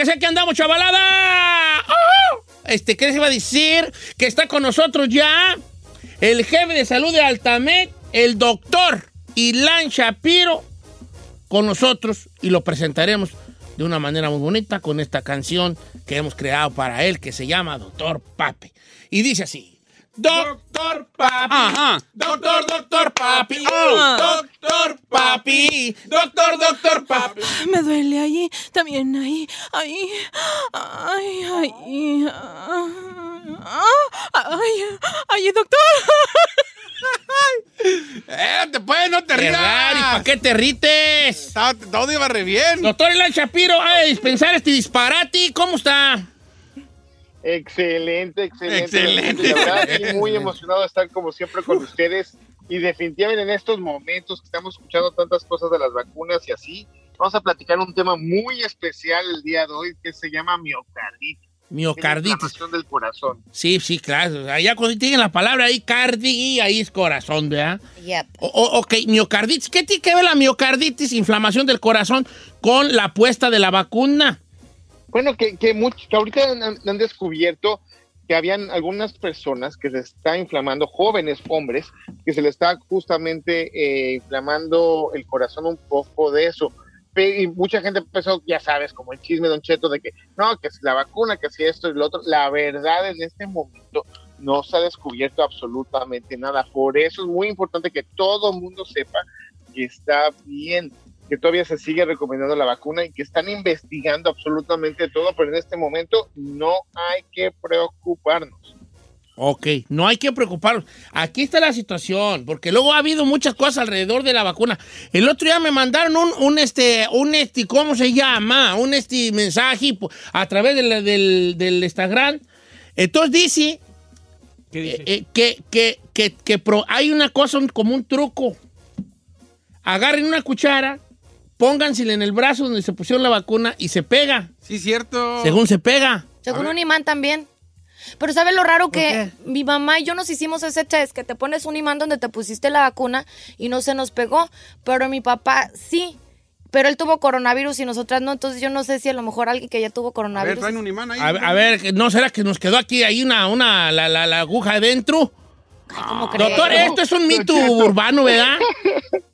Que sea que andamos, chavalada? Este, ¿qué les iba a decir? Que está con nosotros ya el jefe de salud de Altamed, el doctor Ilan Shapiro, con nosotros y lo presentaremos de una manera muy bonita con esta canción que hemos creado para él que se llama Doctor Papi. Y dice así. Doctor Papi, doctor, doctor Papi, oh, doctor Papi, doctor, doctor Papi. Me duele ahí, también ahí, ahí, ay, ay, ay, ay, doctor. Eh, te puedes, no te rías. raro, ¿y para qué te rites? Todo iba re bien. Doctor Ilan Shapiro, a dispensar este disparate, ¿cómo está? Excelente, excelente. Excelente. La verdad, sí, muy emocionado de estar como siempre con ustedes. Y definitivamente en estos momentos que estamos escuchando tantas cosas de las vacunas y así, vamos a platicar un tema muy especial el día de hoy que se llama miocarditis. Miocarditis. Inflamación del corazón. Sí, sí, claro. Allá cuando tienen la palabra ahí, cardi, ahí es corazón, ¿verdad? Yep. O- o- ok, miocarditis. ¿Qué tiene que ver la miocarditis, inflamación del corazón, con la puesta de la vacuna? Bueno, que, que, much- que ahorita han, descubierto que habían algunas personas que se está inflamando, jóvenes hombres, que se le está justamente eh, inflamando el corazón un poco de eso. Y mucha gente empezó, ya sabes, como el chisme Don Cheto de que no, que si la vacuna, que si esto y lo otro. La verdad, en este momento no se ha descubierto absolutamente nada. Por eso es muy importante que todo el mundo sepa que está bien, que todavía se sigue recomendando la vacuna y que están investigando absolutamente todo, pero en este momento no hay que preocuparnos. Ok, no hay que preocuparnos. Aquí está la situación, porque luego ha habido muchas cosas alrededor de la vacuna. El otro día me mandaron un, un este, un este, ¿cómo se llama? Un este mensaje a través del, del, del Instagram. Entonces dice, eh, eh, que, que, que, que pro- hay una cosa como un truco. Agarren una cuchara, póngansela en el brazo donde se pusieron la vacuna y se pega. Sí, cierto. Según se pega. Según un imán también. Pero ¿sabes lo raro que mi mamá y yo nos hicimos ese test? Que te pones un imán donde te pusiste la vacuna y no se nos pegó. Pero mi papá sí. Pero él tuvo coronavirus y nosotras no. Entonces yo no sé si a lo mejor alguien que ya tuvo A ver, coronavirus. traen un imán ahí. A, a ver, ¿no será que nos quedó aquí ahí una, una la, la- la aguja adentro? Ay, ¿cómo crees? Doctor, esto es un mito urbano, ¿verdad?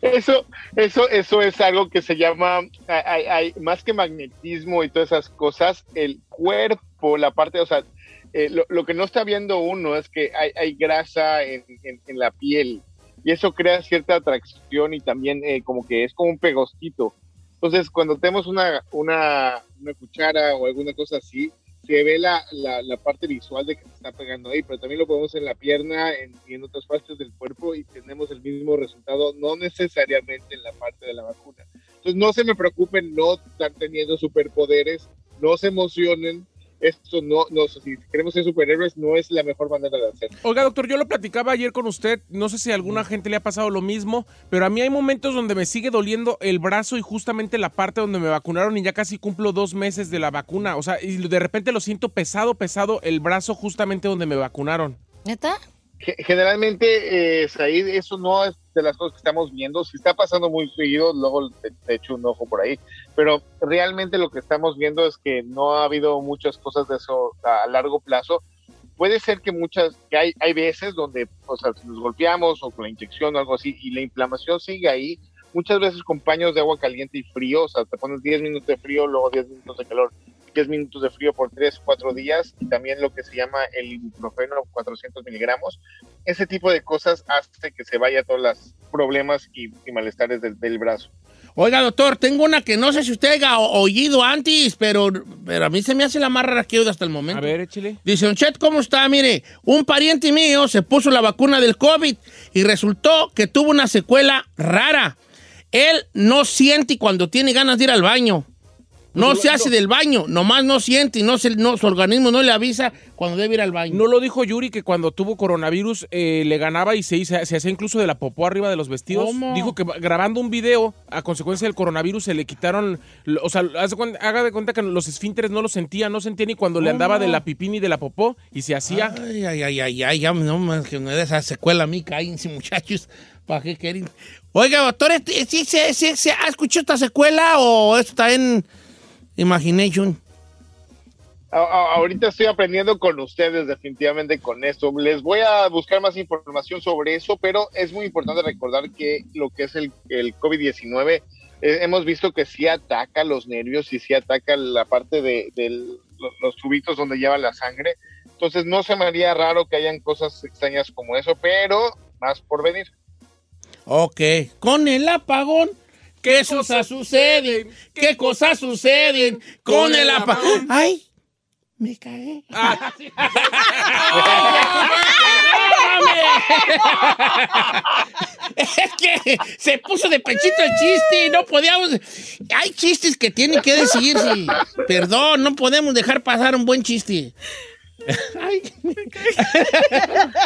Eso, eso, eso es algo que se llama, hay, más que magnetismo y todas esas cosas, el cuerpo, la parte, o sea, eh, lo, lo que no está viendo uno es que hay, hay grasa en, en- en la piel y eso crea cierta atracción y también eh, como que es como un pegostito. Entonces, cuando tenemos una, una, una cuchara o alguna cosa así, se ve la, la, la parte visual de que se está pegando ahí, pero también lo podemos en la pierna y en otras partes del cuerpo y tenemos el mismo resultado, no necesariamente en la parte de la vacuna. Entonces, no se me preocupen, no están teniendo superpoderes, no se emocionen. Esto no, no, si queremos ser superhéroes, no es la mejor manera de hacerlo. Oiga, doctor, yo lo platicaba ayer con usted. No sé si a alguna gente le ha pasado lo mismo, pero a mí hay momentos donde me sigue doliendo el brazo y justamente la parte donde me vacunaron y ya casi cumplo dos meses de la vacuna. O sea, y de repente lo siento pesado, pesado el brazo justamente donde me vacunaron. ¿Neta? Ge- Generalmente, eh, Said, eso no es de las cosas que estamos viendo. Si está pasando muy seguido, luego te, te echo un ojo por ahí. Pero realmente lo que estamos viendo es que no ha habido muchas cosas de eso a largo plazo. Puede ser que muchas, que hay, hay veces donde, o sea, nos golpeamos o con la inyección o algo así y la inflamación sigue ahí, muchas veces con paños de agua caliente y frío, o sea, te pones 10 minutos de frío, luego 10 minutos de calor, 10 minutos de frío por 3 o 4 días y también lo que se llama el ibuprofeno 400 miligramos. Ese tipo de cosas hace que se vaya todos los problemas y, y malestares del, del brazo. Oiga, doctor, tengo una que no sé si usted o- oído antes, pero, pero a mí se me hace la más rara que he oído hasta el momento. A ver, échale. Dice, Don Chet, ¿cómo está? Mire, un pariente mío se puso la vacuna del COVID y resultó que tuvo una secuela rara. Él no siente cuando tiene ganas de ir al baño. No se hace del baño, nomás no siente y no se, no, su organismo no le avisa cuando debe ir al baño. ¿No lo dijo Yuri que cuando tuvo coronavirus eh, le ganaba y se, hizo- se hacía incluso de la popó arriba de los vestidos? ¿Cómo? Dijo que grabando un video a consecuencia del coronavirus se le quitaron, o sea, haga de cuenta que los esfínteres no lo sentía, no sentía ni cuando le andaba de la pipí ni de la popó y se hacía. Ay, ay, ay, ay, ay, ya no más que no de esa secuela a mí, cállense, muchachos. ¿Para qué quieren? Oiga, doctor, ¿sí, sí, sí, sí, ¿ha escuchado esta secuela o esto está en Imagination? A- a- ahorita estoy aprendiendo con ustedes definitivamente con esto. Les voy a buscar más información sobre eso, pero es muy importante recordar que lo que es el, el COVID-19, eh, hemos visto que sí ataca los nervios y sí ataca la parte de, lo- los tubitos donde lleva la sangre. Entonces no se me haría raro que hayan cosas extrañas como eso, pero más por venir. Ok, con el apagón. ¿Qué cosas suceden? ¿Qué cosas suceden con el apagón? ¡Ay! Me cagué. es que se puso de pechito el chiste y no podíamos. Hay chistes que tienen que decirse. Perdón, no podemos dejar pasar un buen chiste. Ay.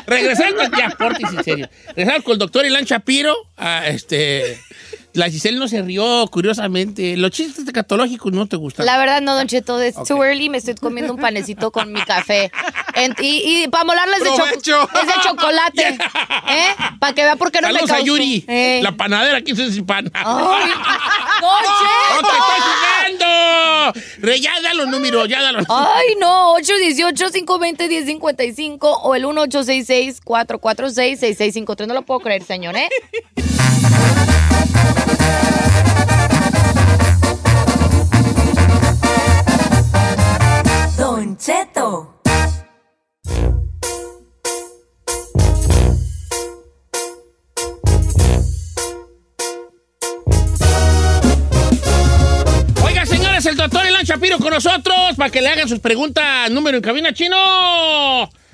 Regresando ya, portis en serio. Regresando con el doctor Ilan Shapiro, ah, este. La Giselle no se rió, curiosamente. Los chistes escatológicos no te gustan. La verdad no, Don Cheto, es too early, me estoy comiendo un panecito con mi café. En- y, y para molarles de, cho- es de chocolate. ¿Eh? Para que vea por qué no Saludos me a causó. Yuri, Eh. la panadera que hizo sin pan. ¡Ay! ¡No ¡Don te Cheto! estoy jugando! Re, ya da los números, ya da los Ay, no, 818-520-1055 o el 1866-446-6653. No lo puedo creer, señor, ¿eh? Shapiro con nosotros para que le hagan sus preguntas. Número en cabina chino.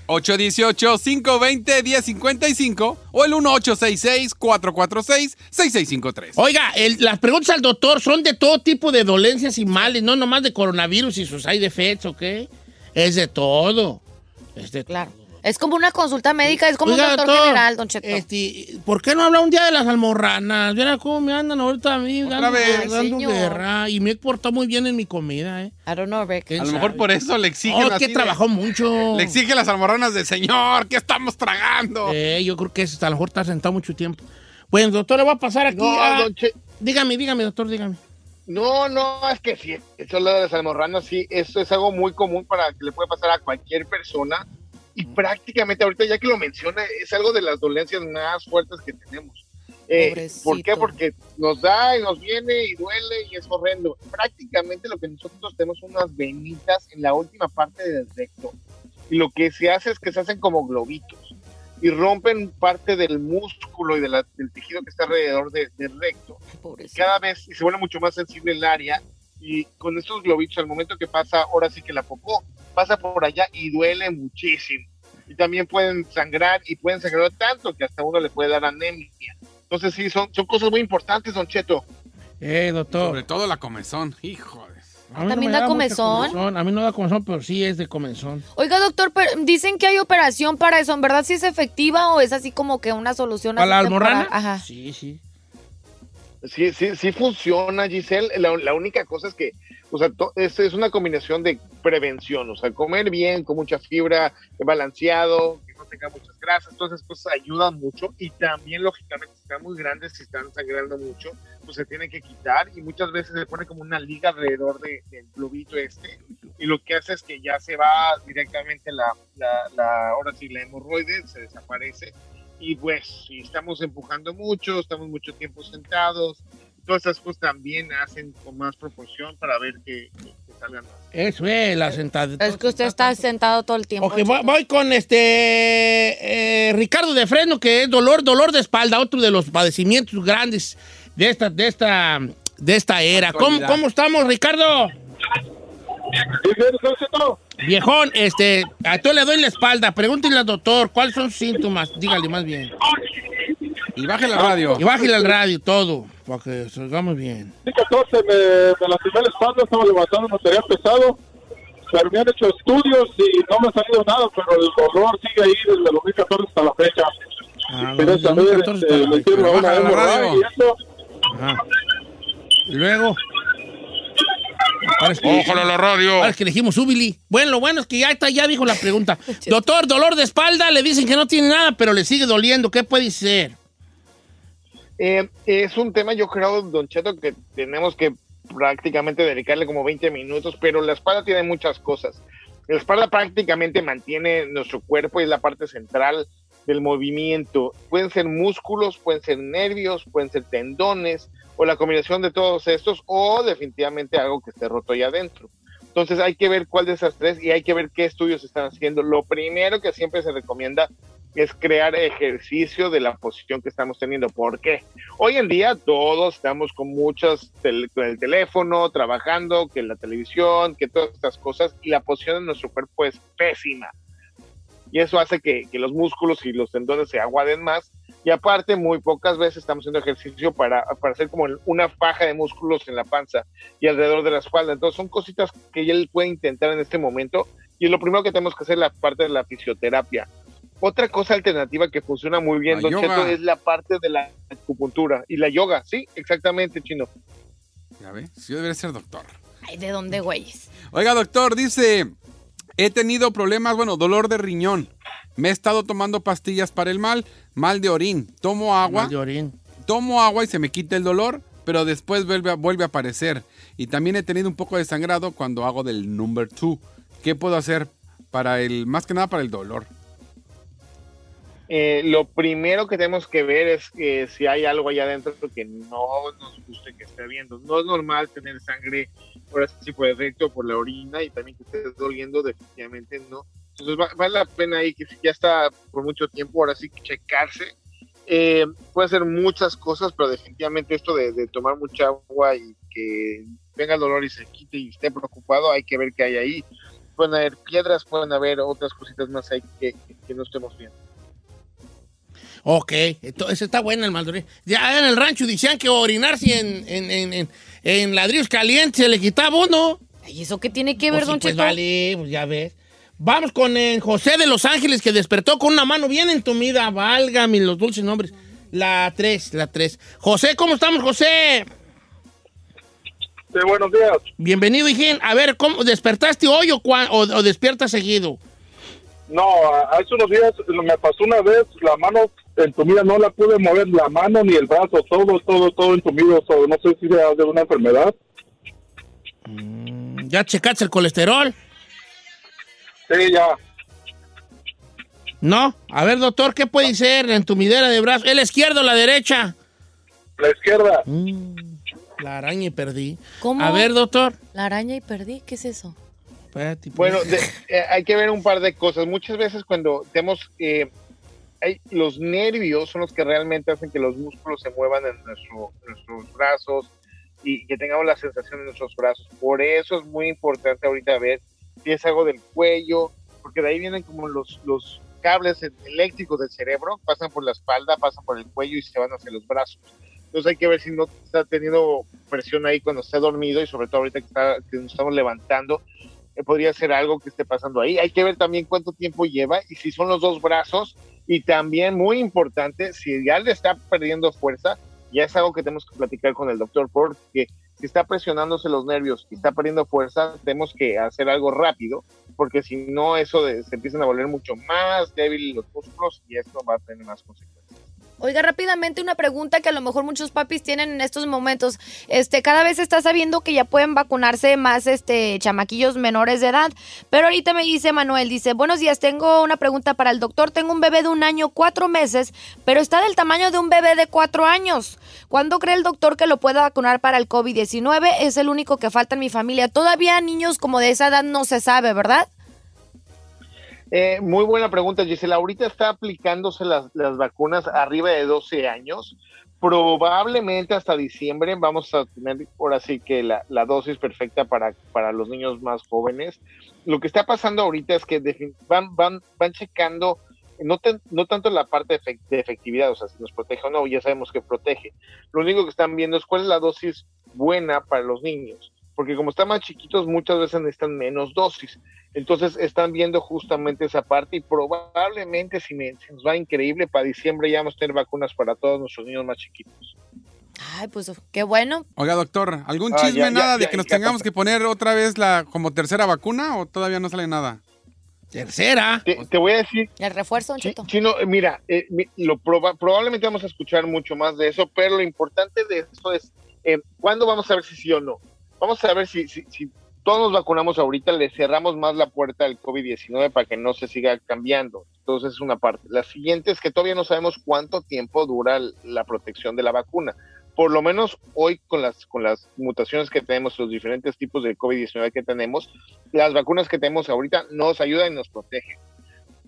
818-520-1055 o el 1866-446-6653. Oiga, el- las preguntas al doctor son de todo tipo de dolencias y males, no nomás de coronavirus y sus side effects, ¿ok? Es de todo. Es de Claro. Es como una consulta médica, es como Oiga, un doctor, doctor, general, Don Cheto. Este, ¿Por qué no habla un día de las almorranas? Mira cómo me andan ahorita a mí dando, vez. dando Ay, guerra. Y me he portado muy bien en mi comida, ¿eh? I don't know, Rick. ¿Quién A lo mejor por eso le exigen Oh, es que de- trabajó mucho. Le exige las almorranas del señor. ¿Qué estamos tragando? Eh, yo creo que es, a lo mejor está sentado mucho tiempo. Bueno, doctor, le voy a pasar aquí No, a- don Che- Dígame, dígame, doctor, dígame. No, no, es que sí, eso lo de las almorranas, sí, eso es algo muy común para que le puede pasar a cualquier persona y prácticamente ahorita ya que lo menciona, es algo de las dolencias más fuertes que tenemos. Eh. ¿Por qué? Porque nos da y nos viene y duele y es horrendo. Prácticamente lo que nosotros tenemos son unas venitas en la última parte del recto y lo que se hace es que se hacen como globitos y rompen parte del músculo y de la- del tejido que está alrededor de- del recto Pobrecito. cada vez se vuelve mucho más sensible el área y con estos globitos al momento que pasa, ahora sí que la popó pasa por allá y duele muchísimo. Y también pueden sangrar y pueden sangrar tanto que hasta uno le puede dar anemia. Entonces sí, son, son cosas muy importantes, don Cheto. Eh, doctor. Sobre todo la comezón. Hijo de... A mí ¿También me da comezón? A mí no da comezón, pero sí es de comezón. Oiga, doctor, pero dicen que hay operación para eso. ¿En verdad sí es efectiva o es así como que una solución ¿A así la almorrana? Ajá. Sí, sí. Sí, sí, sí funciona, Giselle. La, única cosa es que, o sea, to- es, una combinación de prevención, o sea, comer bien, con mucha fibra, balanceado, que no tenga muchas grasas, todas esas cosas ayudan mucho y también lógicamente si están muy grandes, si están sangrando mucho, pues se tienen que quitar y muchas veces se pone como una liga alrededor de- del globito este y lo que hace es que ya se va directamente la ahora sí, la hemorroide, se desaparece y pues si estamos empujando mucho, estamos mucho tiempo sentados, todas esas cosas también hacen con más proporción para ver que, que- que salgan más. Eso es, la sentada. Es que usted está sentado todo el tiempo. Ok, voy, voy con este eh, Ricardo de Fresno, que es dolor, dolor de espalda, otro de los padecimientos grandes de esta, de esta, de esta era. ¿Cómo, cómo estamos, Ricardo? Viejón, este, a tú le doy la espalda. Pregúntele al doctor cuáles son sus síntomas. Dígale más bien. Y baje la radio. Y bájale al radio todo, para que salgamos bien. Sí, 14 me, me lastimé la espalda, estaba levantando material pesado, pero me han hecho estudios y no me ha salido nada, pero el dolor sigue ahí desde el 2014 hasta la fecha. Ah, Quería desde saber, 2014 este, la fecha. hicieron una Baja la hemorragia y eso. Ajá. Y luego. Ojalá la radio. parece que elegimos Ubili. Bueno, lo bueno es que ya está, ya dijo la pregunta. Doctor, dolor de espalda, le dicen que no tiene nada, pero le sigue doliendo. ¿Qué puede ser? Eh, es un tema, yo creo, Don Cheto, que tenemos que prácticamente dedicarle como 20 minutos, pero la espalda tiene muchas cosas. La espalda prácticamente mantiene nuestro cuerpo y es la parte central del movimiento. Pueden ser músculos, pueden ser nervios, pueden ser tendones o la combinación de todos estos o definitivamente algo que esté roto ahí adentro. Entonces hay que ver cuál de esas tres y hay que ver qué estudios están haciendo. Lo primero que siempre se recomienda es crear ejercicio de la posición que estamos teniendo. ¿Por qué? Hoy en día todos estamos con muchas, con el teléfono, trabajando, que la televisión, que todas estas cosas, y la posición de nuestro cuerpo es pésima. Y eso hace que, que los músculos y los tendones se aguaden más. Y aparte, muy pocas veces estamos haciendo ejercicio para, para hacer como una faja de músculos en la panza y alrededor de la espalda. Entonces son cositas que él puede intentar en este momento. Y lo primero que tenemos que hacer es la parte de la fisioterapia. Otra cosa alternativa que funciona muy bien, La Don. Cheto, es la parte de la acupuntura y la yoga. Sí, exactamente, chino. Ya yo debería ser doctor. Ay, ¿de dónde, güeyes? Oiga, doctor, dice, he tenido problemas, bueno, dolor de riñón. Me he estado tomando pastillas para el mal, mal de orín. Tomo agua, Mal de orín. tomo agua y se me quita el dolor, pero después vuelve a, vuelve a aparecer. Y también he tenido un poco de sangrado cuando hago del number two. ¿Qué puedo hacer para el, más que nada para el dolor? Eh, lo primero que tenemos que ver es que si hay algo allá adentro que no nos guste que esté viendo. No es normal tener sangre por ese tipo de efecto, por la orina y también que esté doliendo, definitivamente no. Entonces va- vale la pena ahí que ya está por mucho tiempo, ahora sí que checarse. Eh, puede hacer muchas cosas, pero definitivamente esto de, tomar mucha agua y que venga el dolor y se quite y esté preocupado, hay que ver qué hay ahí. Pueden haber piedras, pueden haber otras cositas más ahí que- que no estemos viendo. Ok, entonces está buena el mal de orín. Ya en el rancho decían que orinarse en, en, en, en, en ladrillos calientes se le quitaba uno. Ay, ¿eso qué tiene que ver, Pues sí, don pues vale, pues ya ves. Vamos con el José de Los Ángeles que despertó con una mano bien entumida. Válgame los dulces nombres. La 3, la 3. José, ¿cómo estamos, José? Sí, buenos días. Bienvenido, hijín. A ver, ¿cómo despertaste hoy o, o, o despiertas seguido? No, hace unos días me pasó una vez, la mano entumida, no la pude mover, la mano ni el brazo, todo, todo, todo entumido. so, no sé si sea de una enfermedad. ¿Ya checaste el colesterol? Sí, ya. No. A ver, doctor, ¿qué puede ser la entumidera de brazo? ¿El izquierdo o la derecha? La izquierda. Mm, la araña y perdí. ¿Cómo? A ver, doctor. La araña y perdí, ¿qué es eso? Espérate, pues. Bueno, de- eh, hay que ver un par de cosas. Muchas veces cuando tenemos, eh, hay, los nervios son los que realmente hacen que los músculos se muevan en nuestro- nuestros brazos y que tengamos la sensación en nuestros brazos. Por eso es muy importante ahorita ver si es algo del cuello, porque de ahí vienen como los, los cables eléctricos del cerebro, pasan por la espalda, pasan por el cuello y se van hacia los brazos. Entonces hay que ver si no está teniendo presión ahí cuando está dormido y sobre todo ahorita que, está, que nos estamos levantando, podría ser algo que esté pasando ahí. Hay que ver también cuánto tiempo lleva y si son los dos brazos y también muy importante, si ya le está perdiendo fuerza, ya es algo que tenemos que platicar con el doctor porque si está presionándose los nervios y está perdiendo fuerza, tenemos que hacer algo rápido porque si no, eso de- se empiezan a volver mucho más débiles los músculos y esto va a tener más consecuencias. Oiga, rápidamente una pregunta que a lo mejor muchos papis tienen en estos momentos. Este, cada vez está sabiendo que ya pueden vacunarse más este chamaquillos menores de edad. Pero ahorita me dice Manuel, dice, buenos días, tengo una pregunta para el doctor. Tengo un bebé de un año, cuatro meses, pero está del tamaño de un bebé de cuatro años. ¿Cuándo cree el doctor que lo pueda vacunar para el COVID-19? Es el único que falta en mi familia. Todavía niños como de esa edad no se sabe, ¿verdad? Eh, muy buena pregunta, Gisela. Ahorita está aplicándose las, vacunas arriba de 12 años. Probablemente hasta diciembre vamos a tener ahora sí que la, dosis perfecta para, para los niños más jóvenes. Lo que está pasando ahorita es que van, van, van checando no, tan- no tanto la parte de efectividad, o sea, si nos protege o no, ya sabemos que protege. Lo único que están viendo es cuál es la dosis buena para los niños, porque como están más chiquitos, muchas veces necesitan menos dosis. Entonces están viendo justamente esa parte y probablemente si, me- si nos va increíble, para diciembre ya vamos a tener vacunas para todos nuestros niños más chiquitos. Ay, pues qué bueno. Oiga, doctor, ¿algún Ah, chisme ya, ya, nada de ya, que nos ya, tengamos que poner otra vez la como tercera vacuna o todavía no sale nada? Tercera. Te, te voy a decir, El refuerzo, Don Chi- Cheto. Chino, eh, mira, eh, lo proba- probablemente vamos a escuchar mucho más de eso, pero lo importante de eso es eh, cuándo vamos a ver si sí o no. Vamos a ver si, si, si todos nos vacunamos ahorita, le cerramos más la puerta al COVID-19 para que no se siga cambiando. Entonces es una parte. La siguiente es que todavía no sabemos cuánto tiempo dura la protección de la vacuna. Por lo menos hoy con las, con las mutaciones que tenemos, los diferentes tipos de COVID-19 que tenemos, las vacunas que tenemos ahorita nos ayudan y nos protegen.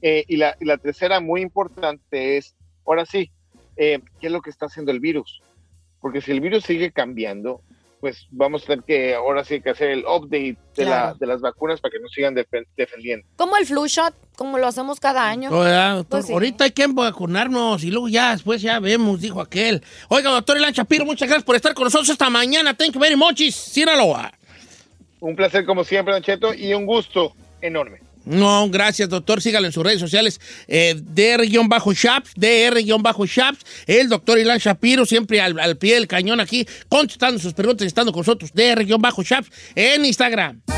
Eh, y, la, y la tercera, muy importante, es, ahora sí, eh, ¿qué es lo que está haciendo el virus? Porque si el virus sigue cambiando, pues vamos a tener que ahora sí que hacer el update de, la, de las vacunas para que nos sigan defen- defendiendo. Como el flu shot, como lo hacemos cada año. Oiga, doctor, Pues sí. ahorita hay que vacunarnos y luego ya después ya vemos, dijo aquel. Oiga, doctor Elan Shapiro, muchas gracias por estar con nosotros esta mañana. Thank you very much, Sinaloa. Un placer como siempre, Don Cheto, y un gusto enorme. No, gracias, doctor. Sígalo en sus redes sociales. Eh, DR-Shaps, DR-Shaps. El doctor Ilan Shapiro, siempre al, al pie del cañón aquí, contestando sus preguntas y estando con nosotros. DR-Shaps en Instagram.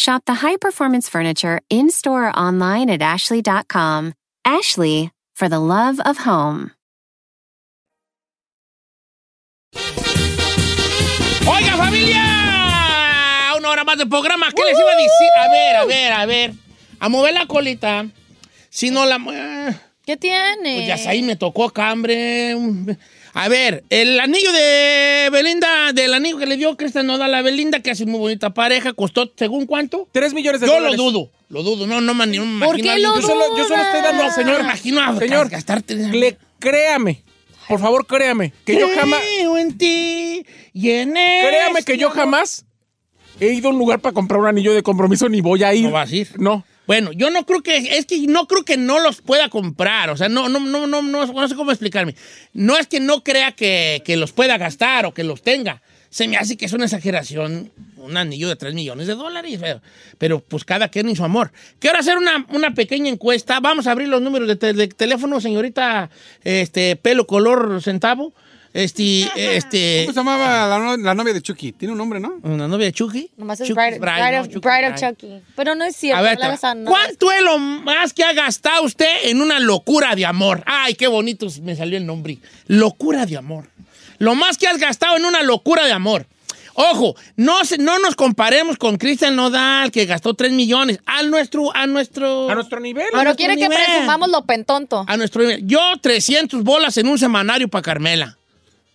Shop the high performance furniture in store or online at ashley.com. Ashley, for the love of home. Oiga, familia, una hora más de programa. ¿Qué les iba a decir? A ver, a ver, a ver. A mover la colita. Si no la... ¿Qué tiene? Pues ya ahí me tocó cambre. A ver, el anillo de Belinda, del anillo que le dio Cristian Nodal a Belinda, que hace muy bonita pareja, costó, ¿según cuánto? Tres millones de Yo dólares. lo dudo, lo dudo, no, no, man, no me ¿Por imagino qué lo Yo solo, yo solo estoy dando, dudas? señor. me imagino a señor, gastar tres- le- créame. Por favor, créame. Que yo jamás. Creo en ti y en Créame que yo jamás he ido a un lugar para comprar un anillo de compromiso ni voy a ir. No vas a ir. No. Bueno, yo no creo que, es que no creo que no los pueda comprar, o sea, no, no, no, no, no, no sé cómo explicarme. No es que no crea que, que los pueda gastar o que los tenga. Se me hace que es una exageración, un anillo de 3 millones de dólares, pero, pero, pues cada quien y su amor. Quiero hacer una, una pequeña encuesta, vamos a abrir los números de, te- de teléfono, señorita, este, pelo color centavo, este, este, ¿Cómo se llamaba la, no- la novia de Chucky? Tiene un nombre, ¿no? una novia de Chucky. Nomás es Chucky Bride, Bride, Bride ¿no? of, Chucky Bride of Bride. Chucky. Pero no es cierto. A ver, la te- verdad, no. ¿cuánto es lo más que ha gastado usted en una locura de amor? Ay, qué bonito me salió el nombre. Locura de amor. Lo más que has gastado en una locura de amor. Ojo, no, se- no nos comparemos con Cristian Nodal, que gastó 3 millones. A nuestro, a nuestro, A nuestro nivel. Pero nuestro quiere que nivel. presumamos lo pentonto. a nuestro nivel. Yo 300 bolas en un semanario para Carmela.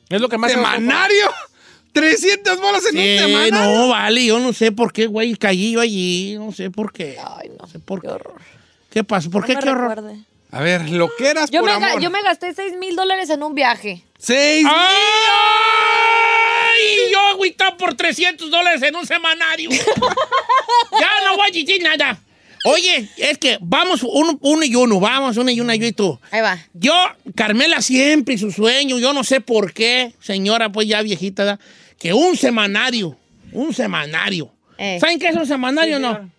Es lo que más. ¿Semanario? ¿300 bolas en Sí, un semanario? no, vale, yo no sé por qué, güey, caí yo allí, no sé por qué. Ay, no. No sé por Qué qué. horror. ¿Qué pasó? ¿Por No qué? me Qué horror. recuerde. A ver, lo que eras Yo por me, amor. yo me gasté 6 mil dólares en un viaje. ¡Seis ¡Ay! Yo agüitado por 300 dólares en un semanario. ya no voy a decir nada. Oye, es que vamos uno, uno y uno, vamos, uno y una, yo y tú. Ahí va. Yo, Carmela siempre y su sueño, yo no sé por qué, señora, pues ya viejita, ¿da? que un semanario, un semanario. Eh. ¿Saben qué es un semanario o no?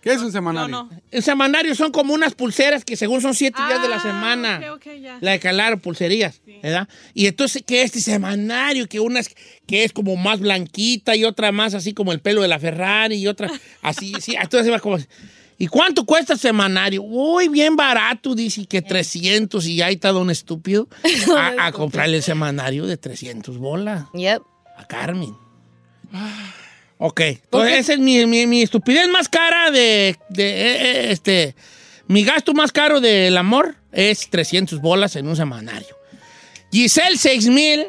¿Qué es un semanario? El semanario son como unas pulseras que según son siete días de la Ah, semana. ok, ok, ya. La de calar, pulserías, ¿verdad? Y entonces que este semanario, que una es, que es como más blanquita y otra más así como el pelo de la Ferrari y otra así, sí, entonces va como... ¿Y cuánto cuesta el semanario? Uy, bien barato, dice que 300 y ahí está don estúpido a, a comprarle el semanario de 300 bolas Yep. a Carmen. Ok, entonces esa es mi, mi- mi estupidez más cara de, de, eh, eh, este, mi gasto más caro del amor es 300 bolas en un semanario. Giselle, 6 mil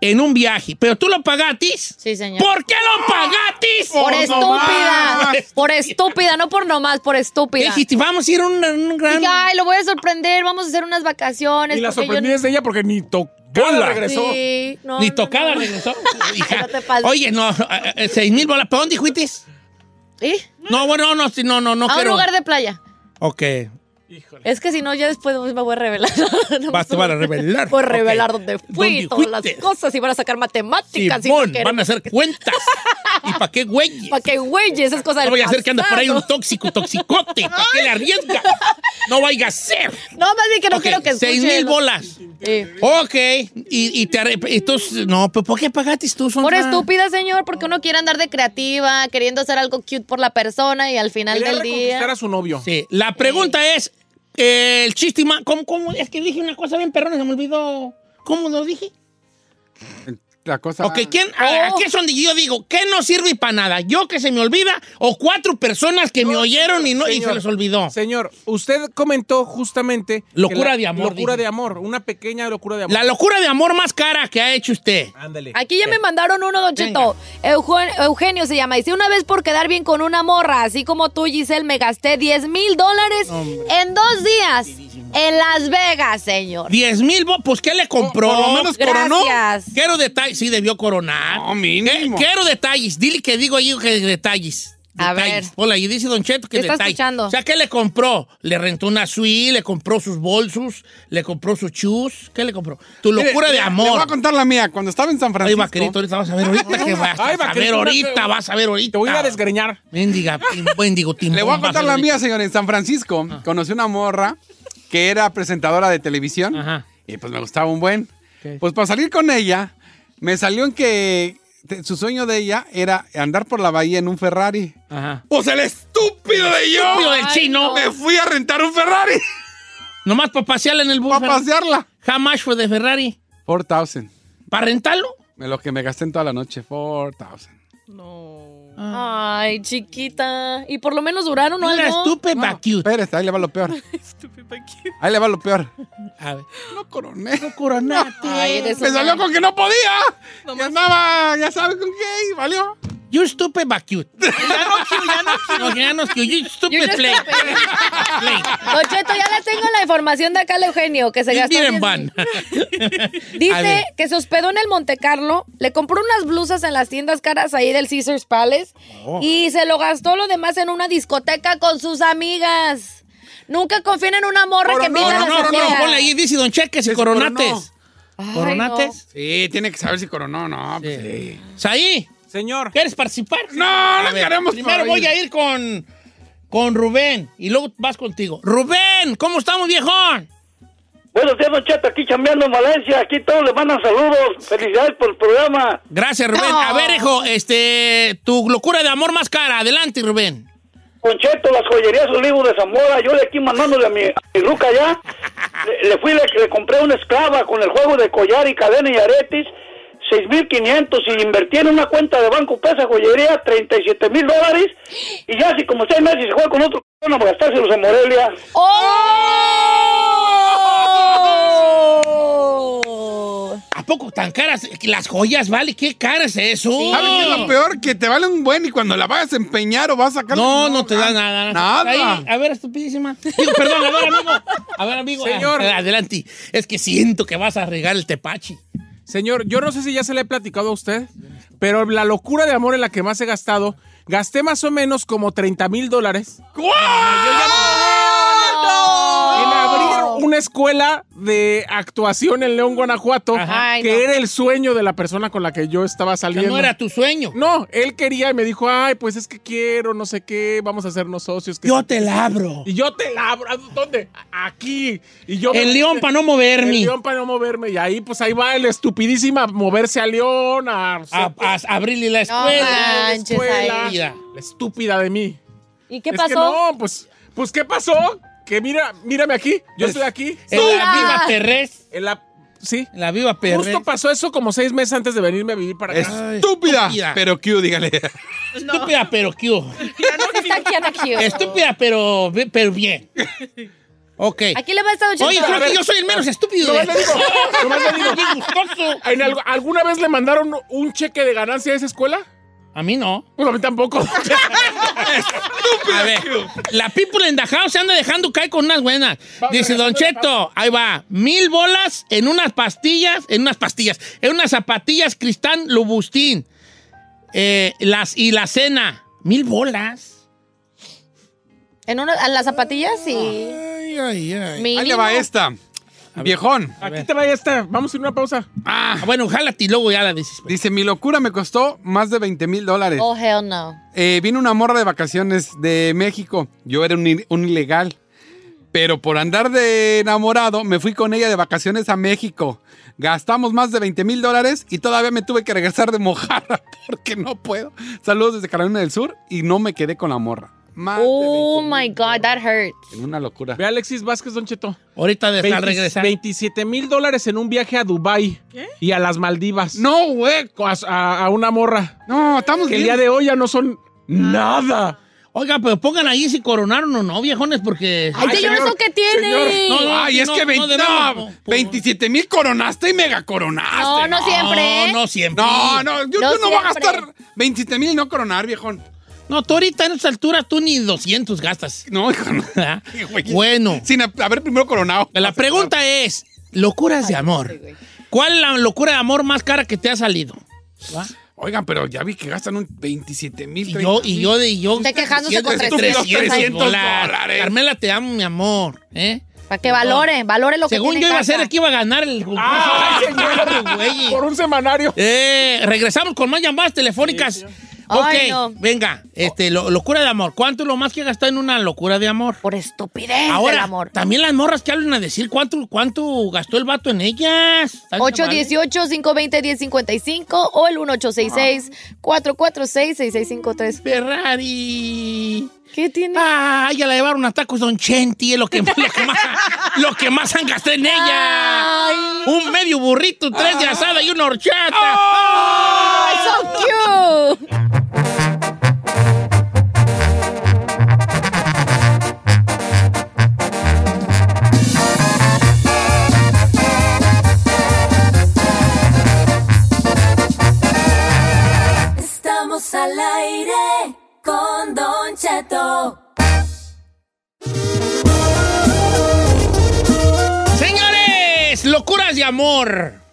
en un viaje, pero tú lo pagatis. Sí, señor. ¿Por qué lo pagatis? Por estúpida. Por estúpida, no por nomás, por estúpida. Dijiste, vamos a ir a un, un gran... Dije, ay, lo voy a sorprender, vamos a hacer unas vacaciones. Y la porque yo es de ella porque ni tocó. Bola. regresó. Sí, no, Ni tocada no. regresó. Hija. No te pases. Oye, no, eh, eh, 6 mil bolas. ¿Para dónde fuites? ¿Y? No, bueno, no, sí, no, no, no a un quiero. lugar de playa. Ok. Es que si no, ya después me voy a revelar. No Vas, te van a revelar. Voy a revelar dónde fui, ¿Dónde todas las cosas y van a sacar matemáticas. Simón, van a hacer cuentas. ¿Y para qué güey? ¿Para qué güeyes? Es cosa del No vaya a ser que anda por ahí un tóxico, toxicote. ¿Para qué le arriesga? No vaya a ser. No, más bien que no quiero que escuche. Seis mil bolas. Sí. Ok. Y, y te entonces, no, pero ¿por qué pagaste tú? Sonsa? Por estúpida, señor, porque uno quiere andar de creativa, queriendo hacer algo cute por la persona y al final Quería del día. a su novio. Sí. La pregunta es, el chiste. ¿cómo, cómo? Es que dije una cosa bien perrona, se me olvidó. ¿Cómo lo dije? La cosa... Ok, ¿quién, a- Oh. aquí es donde yo digo, ¿qué no sirve para nada? ¿Yo que se me olvida o cuatro personas que me oyeron y, no, y se les olvidó? Señor, usted comentó justamente. Locura la- de amor, Locura dije. de amor. Una pequeña locura de amor. La locura de amor más cara que ha hecho usted. Ándale. Aquí ya me mandaron uno, Don Cheto. Eugen- Eugenio se llama. Dice, una vez por quedar bien con una morra, así como tú, Giselle, me gasté 10 mil dólares en dos días. En Las Vegas, señor. 10 mil, bo- pues ¿qué le compró? Por lo menos coronó. Gracias. Quiero detalles. Sí, debió coronar. No, mínimo. ¿Qué- Quiero detalles. Dile que digo ahí que detalles. A Detalles. ver. Hola, y dice Don Cheto que ¿Qué está detalles. escuchando? O sea, ¿qué le compró? Le rentó una suite, le compró sus bolsos, le compró sus chus. ¿Qué le compró? Tu Mire, locura de mira, Le voy amor. a contar la mía. Cuando estaba en San Ay, Francisco. vaquerito, ahorita vas a ver ahorita que vas Ay, a ver ahorita, vas a ver ahorita. Te voy a a desgreñar. Mendigo timbón, Le voy a contar la mía, señor. En San Francisco conocí una morra que era presentadora de televisión. Ajá. Y pues me gustaba un buen. Pues para salir con ella, me salió en que su sueño de ella era andar por la bahía en un Ferrari. Ajá. Pues el estúpido de yo. Estúpido del Ay, chino. no. Me fui a rentar un Ferrari Nomás para pasearla en el bus. para pasearla. Jamás fue de Ferrari. 4,000. ¿Para rentarlo? Lo que me gasté en toda la noche. 4,000. Ay, chiquita. ¿Y por lo menos duraron o Una algo? estúpida No, espérate, ahí le va lo peor. Ahí le va lo peor. A ver. No coroné. No coronaste. Ay, eres Me salió con que no podía. Y andaba, ya sabes con qué, y valió. You stupid but cute. Ya no cute, ya no cute. No, ya no cute. You stupid You're play. stupid. Play. Don Cheto, ya le tengo la información de acá al Eugenio, que se You gastó. didn't 10 ban. A Dice que se hospedó en el Monte Carlo, le compró unas blusas en las tiendas caras ahí del Caesars Palace Oh. y se lo gastó lo demás en una discoteca con sus amigas. Nunca confíen en una morra que Coronó, invita a No, no, no, amigas. ponle ahí, dice Don Cheque, si Que si coronates. Ay, ¿Coronates? Sí, tiene que saber si coronó o no. pues sí. Saí, Señor. ¿quieres participar? No, no queremos Primero voy a ir con, con Rubén y luego vas contigo. Rubén, ¿cómo estamos, viejón? Buenos días, Don Cheto, aquí chambeando en Valencia. Aquí todos les mandan saludos. Felicidades por el programa. Gracias, Rubén. No. A ver, hijo, este, tu locura de amor más cara. Adelante, Rubén. Don Cheto, las joyerías Olivos de Zamora. Yo le aquí mandándole a mi, a mi ruca allá. Le, le fui, le, le compré una esclava con el juego de collar y cadena y aretes. 6.500 y invertí en una cuenta de banco pesa joyería 37 mil dólares y ya si como seis meses se juega con otro van a gastárselos en Morelia ¡Oh! ¿A poco tan caras? Las joyas, ¿vale? ¿Qué caras es eso? ¿Sabes qué es lo peor? Que te vale un buen y cuando la vayas a empeñar o vas a sacar. No, no te da nada. Nada. Ahí, a ver, estupidísima. Digo, perdón, a ver, amigo. A ver, amigo. Señor. Ah, adelante. Es que siento que vas a regar el tepachi. Señor, yo no sé si ya se le he platicado a usted, pero la locura de amor en la que más he gastado, gasté más o menos como 30 mil dólares abrir una escuela de actuación en León, Guanajuato, que no. era el sueño de la persona con la que yo estaba saliendo. no era tu sueño. No, él quería y me dijo, ay, pues es que quiero, no sé qué, vamos a hacernos socios. que Yo sí". te la abro. Y yo te la abro. ¿Dónde? Aquí. Y yo El león para no moverme. El león para no moverme. Y ahí, pues ahí va el estupidísima a moverse a león, a, A, a- a abrirle la No escuela. manches, escuela. ahí. Mira. La estúpida de mí. ¿Y qué Es pasó? que no, pues, pues, ¿qué pasó? Que mira, mírame aquí. Yo estoy aquí. En la viva Perrés. En la. Sí. En la viva Perrés. Justo pasó eso como seis meses antes de venirme a vivir para acá. Estúpida. estúpida. Pero Q, dígale. Estúpida, pero ¿qué? Está aquí, Ana Q. Estúpida, pero, pero bien. Ok. Aquí le va a estar Oye, creo que yo soy el menos estúpido. Nomás le digo, nomás le digo. Bien gustoso. ¿En algo- ¿Alguna vez le mandaron un cheque de ganancia a esa escuela? A mí no. Pues a mí tampoco. A ver, la people in the house se anda dejando caer con unas buenas. Dice Don Cheto, ahí va, mil bolas en unas pastillas, en unas pastillas, en unas zapatillas Cristán Lubustín. Eh, las, y la cena, mil bolas. ¿En, una, en las zapatillas? Sí. Ay, ay, ay. Mínimo. Ahí le va esta. Viejón. Aquí te va esta. Vamos a ir a una pausa. Ah, bueno, jálate y luego ya la dices. pues. dice, mi locura me costó más de 20 mil dólares. Oh, hell no. Eh, vino una morra de vacaciones de México. Yo era un, un ilegal. Pero por andar de enamorado, me fui con ella de vacaciones a México. Gastamos más de 20 mil dólares y todavía me tuve que regresar de mojarra porque no puedo. Saludos desde Carolina del Sur y no me quedé con la morra. Más de Oh 20,000 my God, that hurts. En una locura. Ve a Alexis Vázquez, Don Cheto. Ahorita de 20 regresar. 27 mil dólares en un viaje a Dubai y a las Maldivas. No, güey. A, a- a una morra. No, estamos Que el día de hoy ya no son nada. Oiga, pero pongan ahí si coronaron o no, viejones, porque... Ay, señor, señor, ¿eso qué tiene? No, no, Ay, es no, que no 20 debemos, no, no, 27 mil coronaste y mega coronaste. No, no siempre, ¿eh? No, no siempre. No, no, yo, No yo no voy a gastar 27 mil y no coronar, viejón. No, tú ahorita en esta altura tú ni 200 gastas. No, hijo, no. ¿Ah? Bueno, Sin haber primero coronado. la pregunta es, locuras de amor. ¿Cuál es la locura de amor más cara que te ha salido? ¿Va? Oigan, pero ya vi que gastan un 27 mil. Y yo, y yo, de y yo. Usted quejándose con 300, 300 300 dólares. Carmela, te amo, mi amor. ¿eh? Para que valore, valore lo que Según yo iba a ser el que iba a ganar el concurso. ¡Ay, señor! güey. Por un semanario. Eh, regresamos con más llamadas telefónicas. Ay, no. venga, este, lo- locura de amor. ¿Cuánto es lo más que gastado en una locura de amor? Por estupidez Ahora, del amor. también las morras que hablan a decir cuánto, cuánto gastó el vato en ellas. ¿Están chavales? 818-520-1055 o el 1866-446-6653. Ferrari. ¿Qué tiene? Ah, ya la llevaron a tacos Don Chenti, es lo que, lo que más, lo que más han gastado en ella. Un medio burrito, tres de asada y una horchata. ¡Ay, Estamos al aire con Don Cheto. Señores, locuras de amor.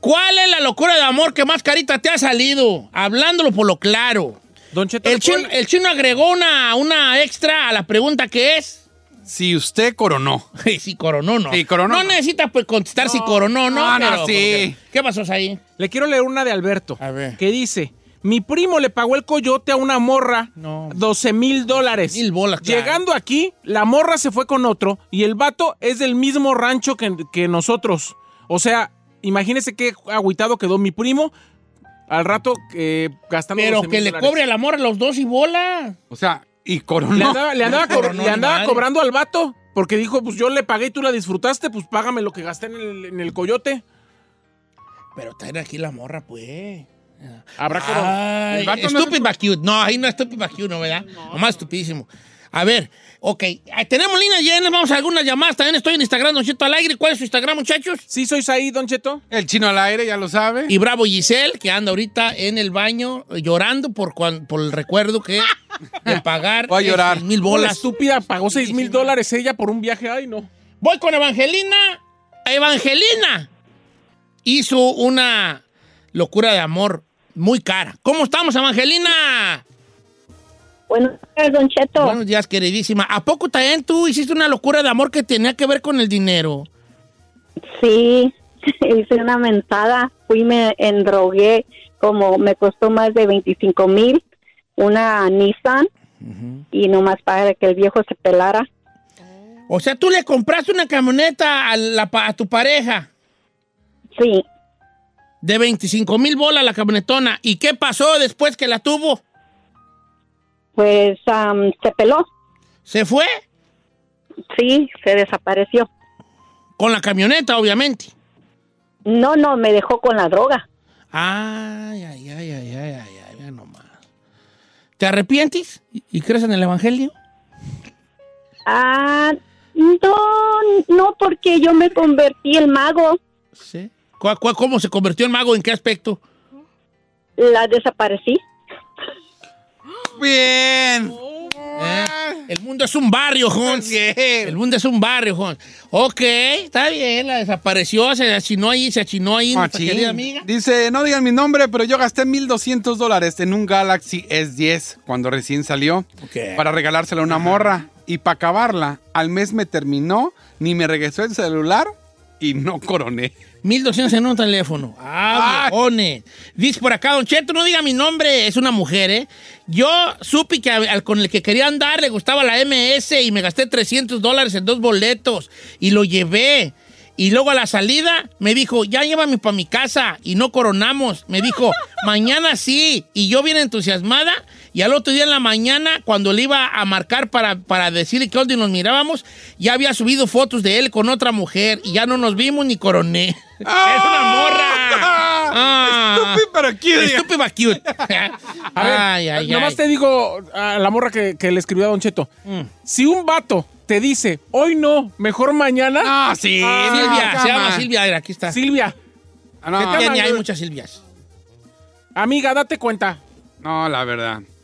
¿Cuál es la locura de amor que más carita te ha salido? Hablándolo por lo claro. Don Cheto, El ¿le chino, el chino agregó una, una extra a la pregunta que es. Si usted coronó. si coronó, no. Sí, coronó, No no. necesita pues, contestar si coronó, no. No, no, pero sí. como que- ¿Qué pasó ahí? Le quiero leer una de Alberto. A ver. Que dice: Mi primo le pagó el coyote a una morra No. 12 mil dólares. Mil bolas, claro. Llegando aquí, la morra se fue con otro y el vato es del mismo rancho que, que nosotros. O sea, imagínese qué agüitado quedó mi primo al rato eh, gastando Pero 12 que le dólares. cobre al amor a los dos y bola. O sea, y coronó. Le andaba, le andaba, co- Coronó le ni andaba madre. cobrando al vato porque dijo: Pues yo le pagué y tú la disfrutaste, pues págame lo que gasté en el, en el coyote. Pero traen aquí la morra, pues. Habrá El no stupid but cute. No, ahí no es stupid but cute, ¿no, verdad? Nomás estupidísimo. A ver, ok. ah, Tenemos línea llena, vamos a algunas llamadas. También estoy en Instagram, Don Cheto al aire. ¿Cuál es su Instagram, muchachos? ¿Sí sois ahí, Don Cheto? El chino al aire, ya lo sabe. Y Bravo Giselle, que anda ahorita en el baño eh, llorando por, cuan- por el recuerdo que de pagar Voy a llorar. eh, mil Bola bolas. estúpida, pagó 6 mil dólares ella por un viaje. Ay, no. Voy con Evangelina. Evangelina hizo una locura de amor muy cara. ¿Cómo estamos, Evangelina? Buenos días, Don Cheto. Buenos días, queridísima. ¿A poco también tú hiciste una locura de amor que tenía que ver con el dinero? Sí, hice una mentada, fui, me endrogué, como me costó más de 25 mil, una Nissan, y nomás para que el viejo se pelara. O sea, tú le compraste una camioneta a, la a tu pareja Sí, de 25 mil bolas la camionetona. ¿Y qué pasó después que la tuvo? Pues am, se peló, ¿Se fue? sí, se desapareció. Con la camioneta, obviamente. No, no, me dejó con la droga. Ay, ay, ay, ay, ay, ay, ay, ya nomás. ¿Te arrepientes y, crees en el Evangelio? Ah, no, no, porque yo me convertí en mago, Sí. ¿Cu- cu- cómo se convirtió en mago? ¿En qué aspecto? la desaparecí. Bien. ¿Eh? El mundo es un barrio, Jones. El mundo es un barrio, Jones. Ok, está bien, la desapareció, se achinó ahí, se achinó ahí, nuestra querida amiga. Dice, no digan mi nombre, pero yo gasté 1.200 dólares en un Galaxy S10 cuando recién salió para regalárselo a una morra. Y para acabarla, al mes me terminó, ni me regresó el celular y no coroné. 1200 en un teléfono. Ah, Ay. viejones. Dice por acá, Don Cheto, no diga mi nombre, es una mujer, ¿eh? Yo supe que al, con el que quería andar le gustaba la MS y me gasté 300 dólares en dos boletos y lo llevé. Y luego a la salida me dijo, ya llévame para mi casa y no coronamos. Me dijo, mañana sí. Y yo bien entusiasmada y al otro día en la mañana, cuando le iba a marcar para, para decirle que dónde nos mirábamos, ya había subido fotos de él con otra mujer y ya no nos vimos ni coroné. ¡Es una morra! Ah. Estúpido, pero cute. Estúpido, cute. A ver, ay, ay, nomás ay. te digo a la morra que, que le escribió a Don Cheto. Mm. Si un vato te dice, hoy no, mejor mañana. Ah, sí. Ah, Silvia, no, se llama. Silvia, mira, aquí está. Silvia, Ah, no, ¿Qué te hay muchas Silvias. amiga, date cuenta. no, la verdad.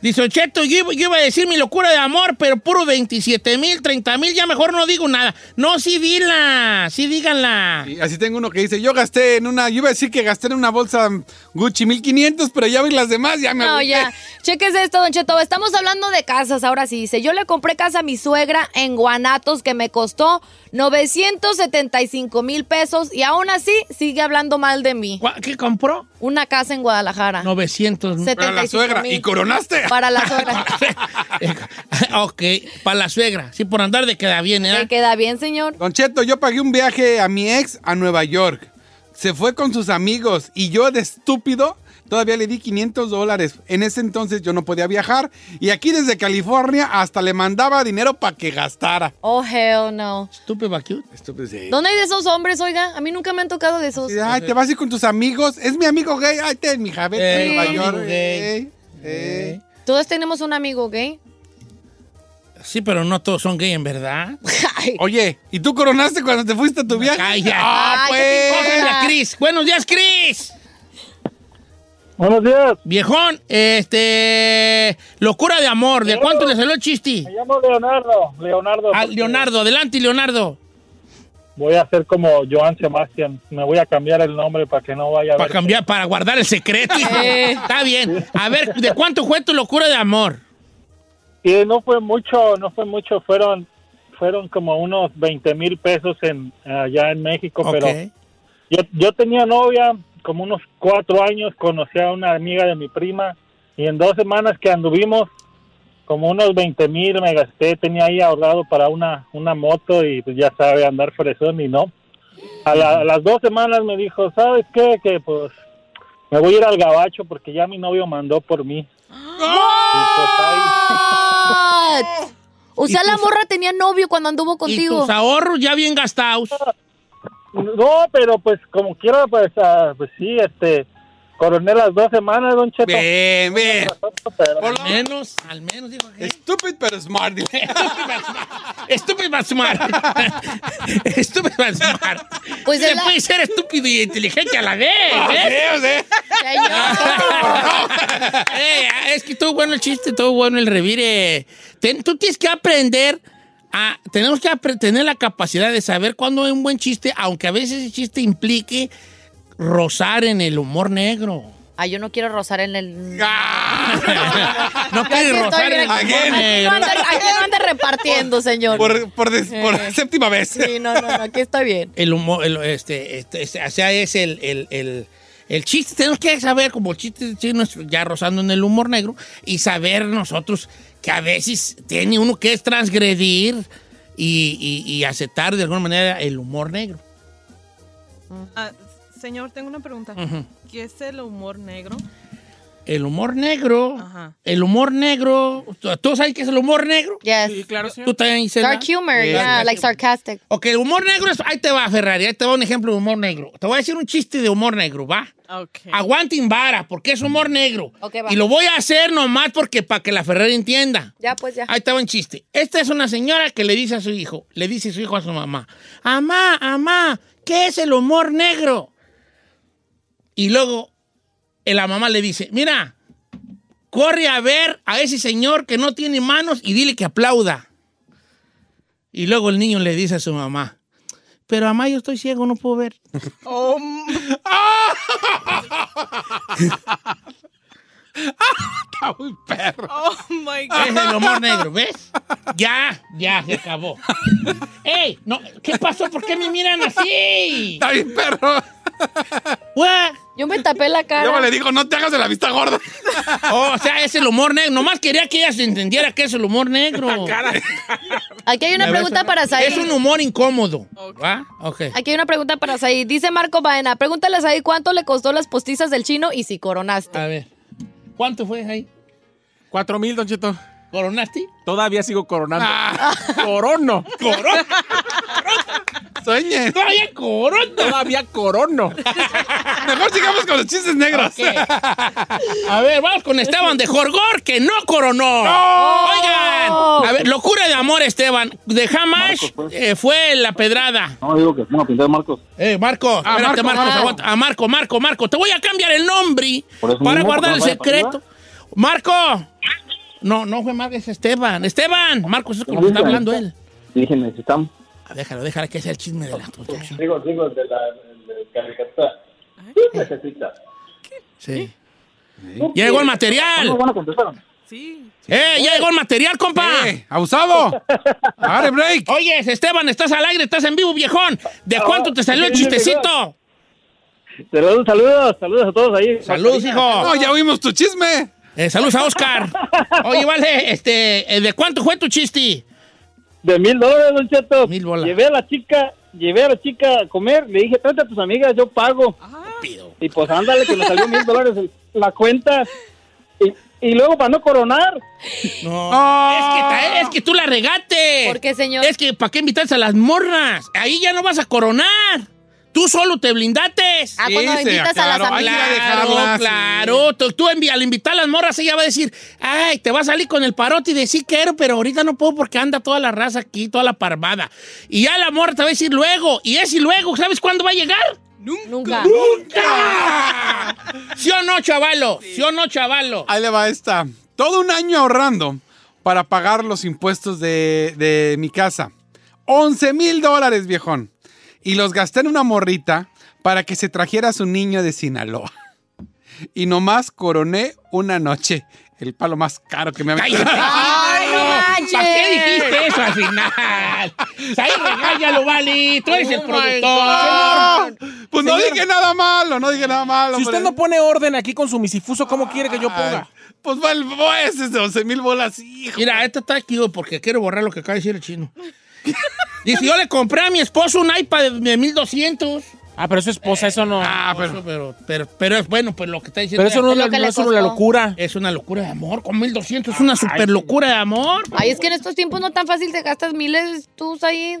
Dice, Don Cheto, yo, iba- yo iba a decir mi locura de amor, pero puro 27 mil, 30 mil, ya mejor no digo nada. No, sí dila, sí díganla. Y así tengo uno que dice, yo gasté en una, yo iba a decir que gasté en una bolsa Gucci 1500, pero ya vi las demás, ya me No, ya. Chequese esto, Don Cheto. Estamos hablando de casas. Ahora sí dice: Yo le compré casa a mi suegra en Guanatos que me costó 975 mil pesos y aún así sigue hablando mal de mí. ¿Qué compró? Una casa en Guadalajara. 900 mil. 75 mil. Para la suegra. ok, para la suegra. Sí, por andar de queda bien, ¿eh? ¿Le queda bien, señor? Don Cheto, yo pagué un viaje a mi ex a Nueva York. Se fue con sus amigos y yo de estúpido todavía le di 500 dólares. En ese entonces yo no podía viajar y aquí desde California hasta le mandaba dinero para que gastara. Oh, hell no. Estúpido, cute. Estúpido, sí. ¿Dónde hay de esos hombres, oiga? A mí nunca me han tocado de esos. Ay, te vas a ir con tus amigos. Es mi amigo gay. Ay, ten, mi vete a Ey, Nueva York. amigo gay. Ey, ey. Todos tenemos un amigo gay. Sí, pero no todos son gay, en verdad. Oye, ¿y tú coronaste cuando te fuiste a tu viaje? Calla. Ah, pues. Cris. Buenos días, Cris. Buenos días. Viejón, este. Locura de amor. ¿De cuánto le salió el chiste? Me llamo Leonardo. Leonardo. Ah, Leonardo, adelante, Leonardo. Voy a ser como Joan Sebastián. Me voy a cambiar el nombre para que no vaya a Para ver. cambiar, para guardar el secreto. hijo. Eh. Está bien. A ver, ¿de cuánto fue tu locura de amor? Y no fue mucho, no fue mucho. Fueron, fueron como unos 20 mil pesos en, allá en México. Ok. Pero yo, yo tenía novia como unos cuatro años. Conocí a una amiga de mi prima. Y en dos semanas que anduvimos, como unos 20 mil me gasté. Tenía ahí ahorrado para una, una moto y pues ya sabe andar fresón y no. A, la- a las dos semanas me dijo, ¿sabes qué? Que pues me voy a ir al gabacho porque ya mi novio mandó por mí. What? O sea, la morra tenía novio cuando anduvo Y contigo. tus ahorros ya bien gastados. No, pero pues como quiera, pues, ah, pues sí, este, coroné las dos semanas, don Cheto. Bien, bien. Al menos, al menos, dijo que. Stupid pero smart. Estúpido but smart. estúpido but smart. Pues Se la- puede ser estúpido y inteligente a la vez. Ah, ¿eh? Eh, es que estuvo bueno el chiste, estuvo bueno el revire. Ten- tú tienes que aprender a. Tenemos que tener la capacidad de saber cuándo es un buen chiste, aunque a veces ese chiste implique rozar en el humor negro. Ay, yo no quiero rozar en el. No Yo aquí quieres rozar en el humor Aquí no negro. aquí no ande repartiendo, señor. Por, por des- por Eh. séptima vez. Sí, no, no, no, aquí está bien. El humor, el- este, este, este, o sea, es el, el, el, el chiste. Tenemos que saber, como el chiste chino, es ya rozando en el humor negro, y saber nosotros que a veces tiene uno que es transgredir y, y- y aceptar de alguna manera el humor negro. Ah, señor, tengo una pregunta. ¿Qué es el humor negro? El humor negro, Ajá. el humor negro, ¿tú, tú sabes qué es el humor negro? Yes. Sí, claro, señor. ¿Tú también? Dark humor, yeah, dark like sarcastic. Ok, el humor negro es. Ahí te va, Ferrari. Ahí te va un ejemplo de humor negro. Te voy a decir un chiste de humor negro, ¿va? Ok. Aguanten vara, porque es humor negro. Ok, va. y lo voy a hacer nomás porque para que la Ferrari entienda. Ya, pues ya. Ahí está un chiste. Esta es una señora que le dice a su hijo, le dice a su hijo a su mamá, mamá, mamá, ¿qué es el humor negro? Y luego eh, la mamá le dice, mira, corre a ver a ese señor que no tiene manos y dile que aplauda. Y luego el niño le dice a su mamá, pero mamá, yo estoy ciego, no puedo ver. Oh, Está muy perro. oh my Es God. el humor negro, ¿ves? Ya, ya, se acabó. ¡Ey! No, ¿Qué pasó? ¿Por qué me miran así? Está bien perro. Yo me tapé la cara. Luego le dijo, no te hagas de la vista gorda. Oh, o sea, es el humor negro. Nomás quería que ella se entendiera que es el humor negro. Aquí hay una ¿Me pregunta para Said. Es un humor incómodo. ¿Va? Ok. Aquí hay una pregunta para Said. Dice Marco Baena, pregúntale a Said cuánto le costó las postizas del chino y si coronaste. A ver. ¿Cuánto fue ahí? Cuatro mil, Don Cheto. ¿Coronaste? Todavía sigo coronando. Ah. Corono. ¡Corona! Sueñe. ¡Todavía corona! Todavía corono. Mejor sigamos con los chistes negros. A ver, vamos con Esteban de Jorgor, que no coronó. Oigan, a ver, locura de amor, Esteban. De Hamash eh, fue la pedrada. No, digo que vamos a pintar Marcos. Eh, Marco, Ah, espérate, Marco, Marcos, aguanta. A Marco, Marco, Marco. Te voy a cambiar el nombre para mismo, guardar el no secreto. Marco. No, no fue Marco, es Esteban. Esteban. Marco, eso es como está hablando él. Dije, necesitamos. Ah, Déjalo, déjalo que sea el chisme de la construcción. Digo, digo, de la de caricatura. ¿Qué necesitas? Sí. Ya llegó el material. ¿Cómo van a contestar? ¡Eh! ¡Ya llegó el material, compa! ¡Abusado! ¡Agarre break! Oye, Esteban, estás al aire, estás en vivo, viejón. ¿De cuánto te salió el chistecito? Saludos, saludos, saludos a todos ahí. Saludos, hijo. No, ya oímos tu chisme. Eh, saludos a Oscar. Oye, vale, este, eh, ¿de cuánto fue tu chisti? De mil dólares, Don Cheto. Mil bolas. Llevé a la chica, llevé a la chica a comer, le dije, tráete a tus amigas, yo pago. Y pues ándale, que me salió mil dólares la cuenta. Y, y luego para no coronar. No. Es, que, ta- es que tú la regaste. ¿Por qué, señor? Es que, ¿para qué invitas a las morras? Ahí ya no vas a coronar. Tú solo te blindates. Ah, cuando Sí, se invitas a las que Claro, claro. Tú, tú envi- al invitar a las morras, ella va a decir, ay, te va a salir con el parote y decir quiero, pero ahorita no puedo porque anda toda la raza aquí, toda la parvada. Y ya la morra te va a decir luego. Y ese luego, ¿sabes cuándo va a llegar? Nunca. ¡Nunca! ¿Sí o no, chavalo? ¿Sí o no, chavalo? Ahí le va esta. Todo un año ahorrando para pagar los impuestos de, de mi casa. 11 mil dólares, viejón. Y los gasté en una morrita para que se trajera a su niño de Sinaloa. Y nomás coroné una noche. El palo más caro que me ha ¡Cállate! ¡Ay, no manches! ¿Para qué dijiste eso al final? Ahí regáñalo, vale. Tú eres el Oh, productor. Pues no dije nada malo, no dije nada malo. Si usted no pone orden aquí con su misifuso, ¿cómo quiere que yo ponga? Pues va el es de 11 mil bolas, hijo. Mira, esta está aquí porque quiero borrar lo que acaba de decir el chino. Dice, yo le compré a mi esposo un iPad de 1200. Ah, pero es su esposa, eso no. Ah, pero, pero, pero, pero es bueno, pues lo que está diciendo. Pero eso no, es la- no es una locura. Es una locura de amor. Con 1200 es una super locura de amor. Ay, es que en estos tiempos no tan fácil te gastas miles tú, Said.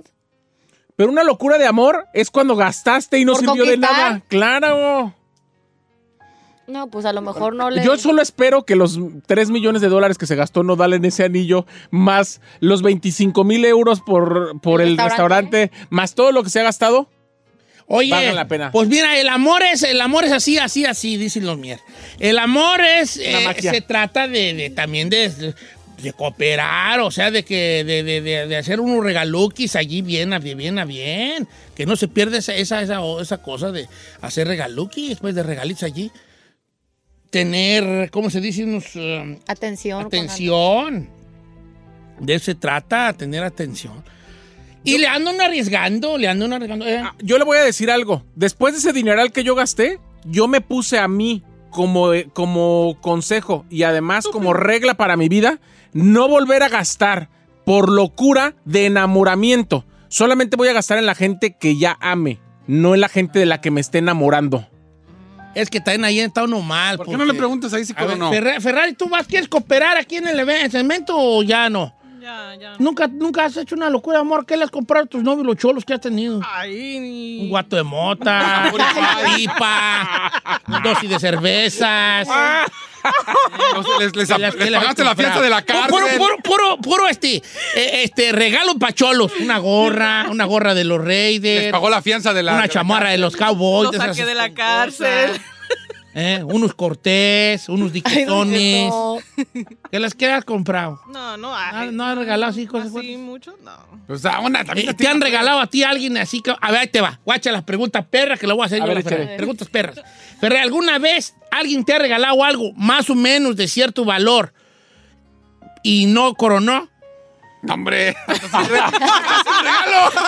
Pero una locura de amor es cuando gastaste y no ¿Por sirvió de nada. Claro. No, pues a lo mejor no le... Yo solo espero que los 3 millones de dólares que se gastó no en ese anillo, más los 25 mil euros por, por el restaurante, más todo lo que se ha gastado, Oye, la pena. pues mira, el amor es, el amor es así, así, así, dicen los mier. El amor es, eh, se trata de, de también de, de cooperar, o sea, de que, de, de- de- de hacer unos regaluquis allí bien, a bien, bien, a bien. Que no se pierda esa, esa, esa, esa cosa de hacer regaluquis, después de regalitos allí. Tener, ¿cómo se dice? Unos, um, Atención. atención. De eso se trata, tener atención. Y le andan arriesgando, le andan arriesgando. eh. Yo le voy a decir algo. Después de ese dineral que yo gasté, yo me puse a mí como, eh, como consejo y además como regla para mi vida, no volver a gastar por locura de enamoramiento. Solamente voy a gastar en la gente que ya ame, no en la gente de la que me esté enamorando. Es que también ahí está uno mal. ¿Por qué no le preguntas ahí si A ver? Ferra- Ferrari, ¿tú vas, quieres cooperar aquí en el evento, segmento o ya no? Ya, ya. ¿Nunca, ¿Nunca has hecho una locura, amor? ¿Qué le has comprado a tus novios, los cholos que has tenido? Ay, Un guato de mota, una pipa, dosis de cervezas. Les, les- ¿Qué le has- les qué le has pagaste la fianza de la cárcel. Puro, puro, puro, puro este, eh, este regalo para cholos. Una gorra, una gorra de los Raiders. Les pagó la fianza de la. Una de la chamarra de los Cowboys. lo de esas- saqué de la cárcel. Eh, unos cortés, unos diquetones. no. ¿Qué les qué has comprado? No, no Ah, hay. ¿No has regalado así cosas? ¿Así fuertes? mucho? No. O sea, una también Eh, ¿Te han regalado a ti alguien así que.? A ver, ahí te va. Guacha las preguntas perras que le voy a hacer A yo a ver. Preguntas perras. Ferrari, ¿alguna vez alguien te ha regalado algo más o menos de cierto valor y no coronó? No, hombre. regalo.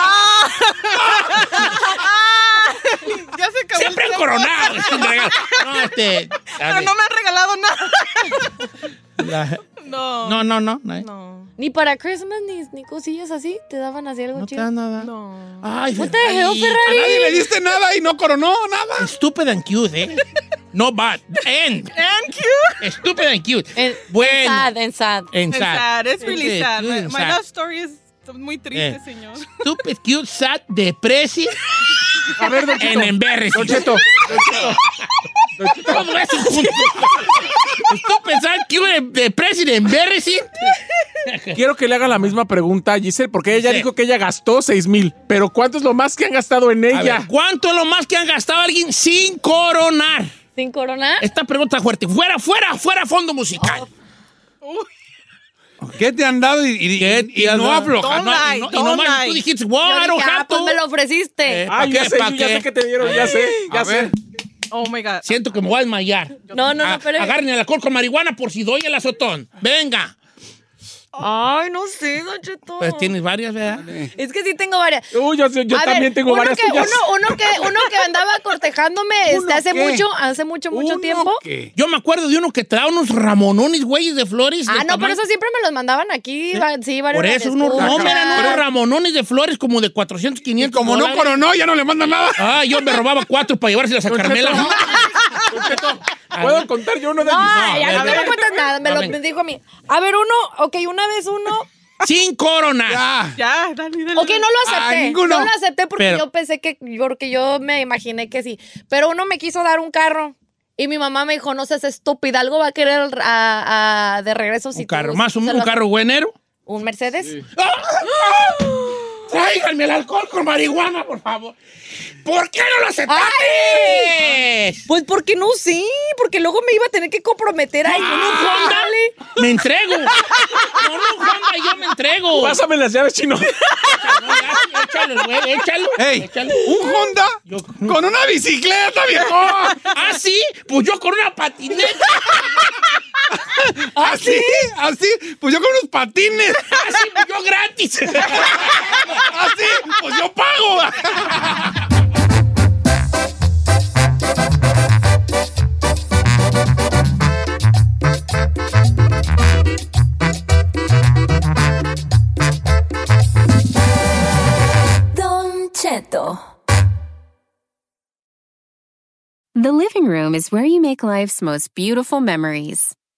ya se acabó Siempre el han coronado. No, este. a Pero no me han regalado nada. la- No. no, no, no. No, No. Ni para Christmas, ni, ni cosillas así, te daban así algo no te chido. da nada. No. Ay, the hell, A Ferrari? nadie le diste nada y no coronó nada. Stupid and cute, ¿eh? No bad. And. Thank you. Stupid and cute. En, Bueno. Sad, en sad. It's sad. sad. It's really Sí, sad. My, my love story is muy triste, Eh. señor. Stupid, cute, sad, depresi A ver, Don Cheto. and embarrassing. Don Cheto. Todo eso junto. Stupid, sad, cute, depresi and embarrassing. Quiero que le haga la misma pregunta a Giselle, porque ella Sí. dijo que ella gastó 6 mil. Pero ¿cuánto es lo más que han gastado en ella? ver, ¿Cuánto es lo más que han gastado alguien sin coronar? ¿Sin coronar? Esta pregunta fuerte. Fuera, fuera, fuera fondo musical. ¿Qué te han dado y, y- y- y no afloja? No, y no- y nomás tú dijiste, wow, Yo dije, ah, pues me lo ofreciste. Eh, Ah, ¿pa' ya qué? sé, ¿Pa' yo ya qué? sé que te dieron, ya sé, ya A sé. ver. Oh my God. Siento que me voy a desmayar. No, no, Ah, no, pero... Agarren el alcohol con marihuana por si doy el azotón. Venga. Ay, no sé, Don Cheto. Pues tienes varias, ¿verdad? Es que sí tengo varias. Uy, yo, sé- yo A también ver, tengo uno varias que, tuyas. uno, uno que uno que andaba cortejándome este, hace qué? mucho, hace mucho, mucho ¿Uno tiempo. qué? Yo me acuerdo de uno que da unos ramonones, güeyes, de flores. Ah, no, pero tamaño- eso siempre me los mandaban aquí. va- Sí, varios Por eso, unos, no, escuchas. eran unos ramonones de flores como de 400, 500 Como no dólares. coronó, ya no le mandan nada. Ah, yo me robaba cuatro para llevárselas a Carmela. ¿Puedo contar yo uno de No, ya, a ver, no me lo cuentas nada. Me No, lo dijo a mí. A ver, uno, ok, una vez uno. Sin corona. Ya. Ya, dale, dale. Ok, no lo Ah, acepté. ninguno. no lo acepté porque Pero- yo pensé que, porque yo me imaginé que sí. Pero uno me quiso dar un carro. Y mi mamá me dijo, no seas estúpida, algo va a querer a- a- de regreso si Un tú carro, más un, se un lo- carro buenero. ¿Un Mercedes? Tráiganme el alcohol con marihuana, por favor. ¿Por qué no lo aceptaste? Pues porque no sí, porque luego me iba a tener que comprometer ahí. ¿Con un Honda? Me entrego. Con un Honda yo me entrego. Pásame las llaves, chino. No, échalo, güey, échalo. Ey, échalo. ¿un Honda? Yo- Con una bicicleta, viejo. ¿Ah, sí? Pues yo con una patineta. ¿Así? ¿Así? Pues yo con unos patines. ¿Ah, sí? Pues yo gratis. Ah, ¿Así? Pues yo pago. Don Cheto. The living room is where you make life's most beautiful memories.